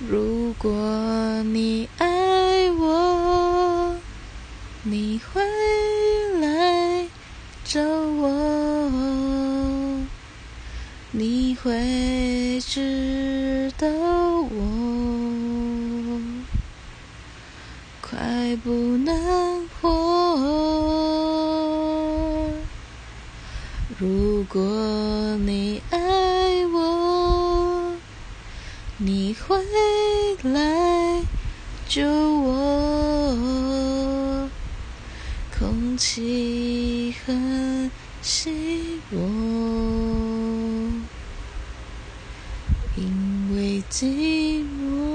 如果你爱我，你会来找我，你会知道我快不能活。如果你爱我，你会来救我。空气很稀薄，因为寂寞。